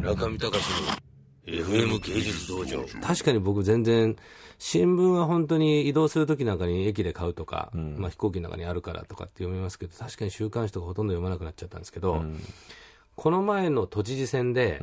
中見隆の FM 芸術道場。確かに僕全然新聞は本当に移動するときなんかに駅で買うとか、まあ、飛行機の中にあるからとかって読みますけど確かに週刊誌とかほとんど読まなくなっちゃったんですけど、この前の都知事選で、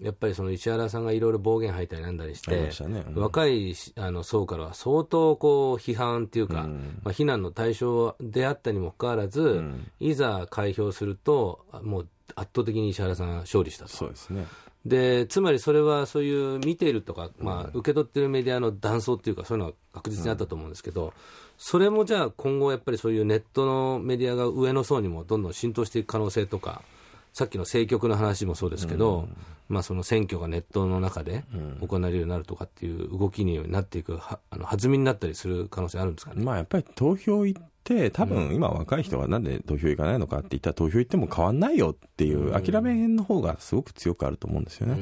やっぱりその石原さんがいろいろ暴言吐いたりなんだりして、ね。うん。若いしあの層からは相当こう批判っていうか、まあ、非難の対象であったにもかかわらず、いざ開票すると、あもう圧倒的に石原さんが勝利したと。そうですね。でつまりそれはそういう見ているとか、まあ、受け取っているメディアの断層っていうか、そういうのは確実にあったと思うんですけど、それもじゃあ、今後やっぱりそういうネットのメディアが上の層にもどんどん浸透していく可能性とか、さっきの政局の話もそうですけど、まあ、その選挙がネットの中で行われるようになるとかっていう動きになっていく、はあの弾みになったりする可能性あるんですかね。まあやっぱり投票行って、多分今若い人がなんで投票行かないのかって言ったら投票行っても変わんないよっていう諦めの方がすごく強くあると思うんですよね。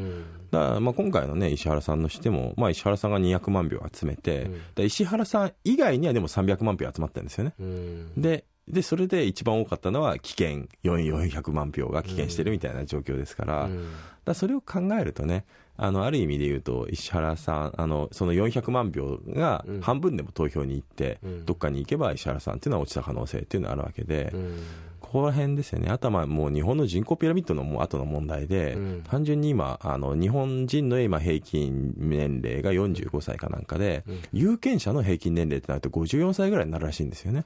だからまあ今回のね、石原さんのしても、まあ石原さんが200万票集めて、で石原さん以外にはでも300万票集まってるんですよね。うん。で、で、それで一番多かったのは棄権、400万票が棄権してるみたいな状況ですから、だからそれを考えるとね、あの、ある意味で言うと、石原さん、あの、その400万票が半分でも投票に行って、どっかに行けば石原さんっていうのは落ちた可能性っていうのはあるわけで、ここら辺ですよね。あとはまあもう日本の人口ピラミッドのもう後の問題で、単純に今、あの、日本人の今平均年齢が45歳かなんかで、有権者の平均年齢ってなると54歳ぐらいになるらしいんですよね。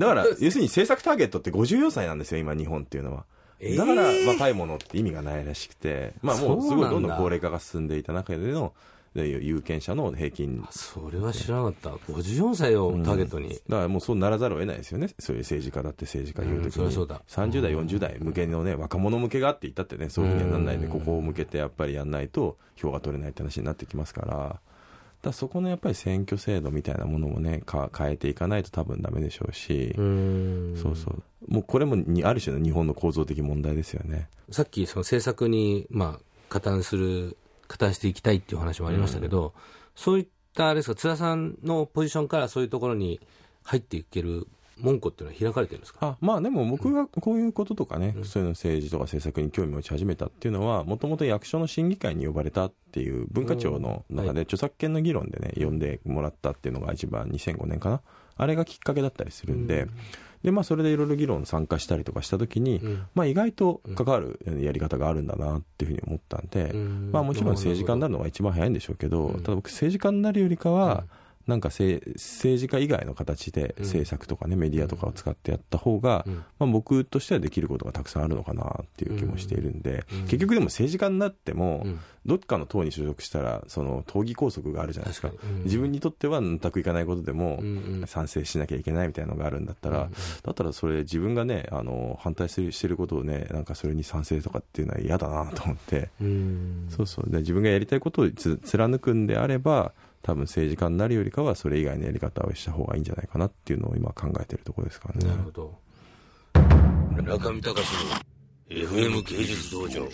だから、要するに政策ターゲットって54歳なんですよ、今日本っていうのは。だから若い者って意味がないらしくて、まあもうすごいどんどん高齢化が進んでいた中での、で有権者の平均。それは知らなかった、54歳をターゲットに。だからもうそうならざるを得ないですよね。そういう政治家だって政治家言うときに。うんそりゃそうだ30代、40代向けのね、若者向けがって言ったってね、そういうふうにはなんないんで、ここを向けてやっぱりやんないと票が取れないって話になってきますから、だそこのやっぱり選挙制度みたいなものもね、か変えていかないと多分ダメでしょうし、うんそうそう。もうこれもにある種の日本の構造的問題ですよね。さっきその政策に、まあ、加担する、加担していきたいっていう話もありましたけど、そういったあれですか、津田さんのポジションからそういうところに入っていける門戸っていうのは開かれてるんですか？あまあでも僕がこういうこととかね、そういうの政治とか政策に興味を持ち始めたっていうのは、もともと役所の審議会に呼ばれたっていう文化庁の中で著作権の議論でね、呼んでもらったっていうのが一番2005年かな。あれがきっかけだったりするんで、で、まあそれでいろいろ議論参加したりとかしたときに、まあ意外と関わるやり方があるんだなっていうふうに思ったんで、まあもちろん政治家になるのが一番早いんでしょうけど、ただ僕政治家になるよりかは、なんか政政治家以外の形で政策とかね、メディアとかを使ってやった方が、まあ、僕としてはできることがたくさんあるのかなっていう気もしているんで、結局でも政治家になっても、どっかの党に所属したらその党議拘束があるじゃないですか。自分にとっては全くいかないことでも賛成しなきゃいけないみたいなのがあるんだったら、だったらそれ自分がねあの反対するしてることをねなんかそれに賛成とかっていうのは嫌だなと思って。うん。そうそう。で自分がやりたいことをつ貫くんであれば多分政治家になるよりかはそれ以外のやり方をした方がいいんじゃないかなっていうのを今考えてるところですからねなるほど。中見隆の FM 芸術道場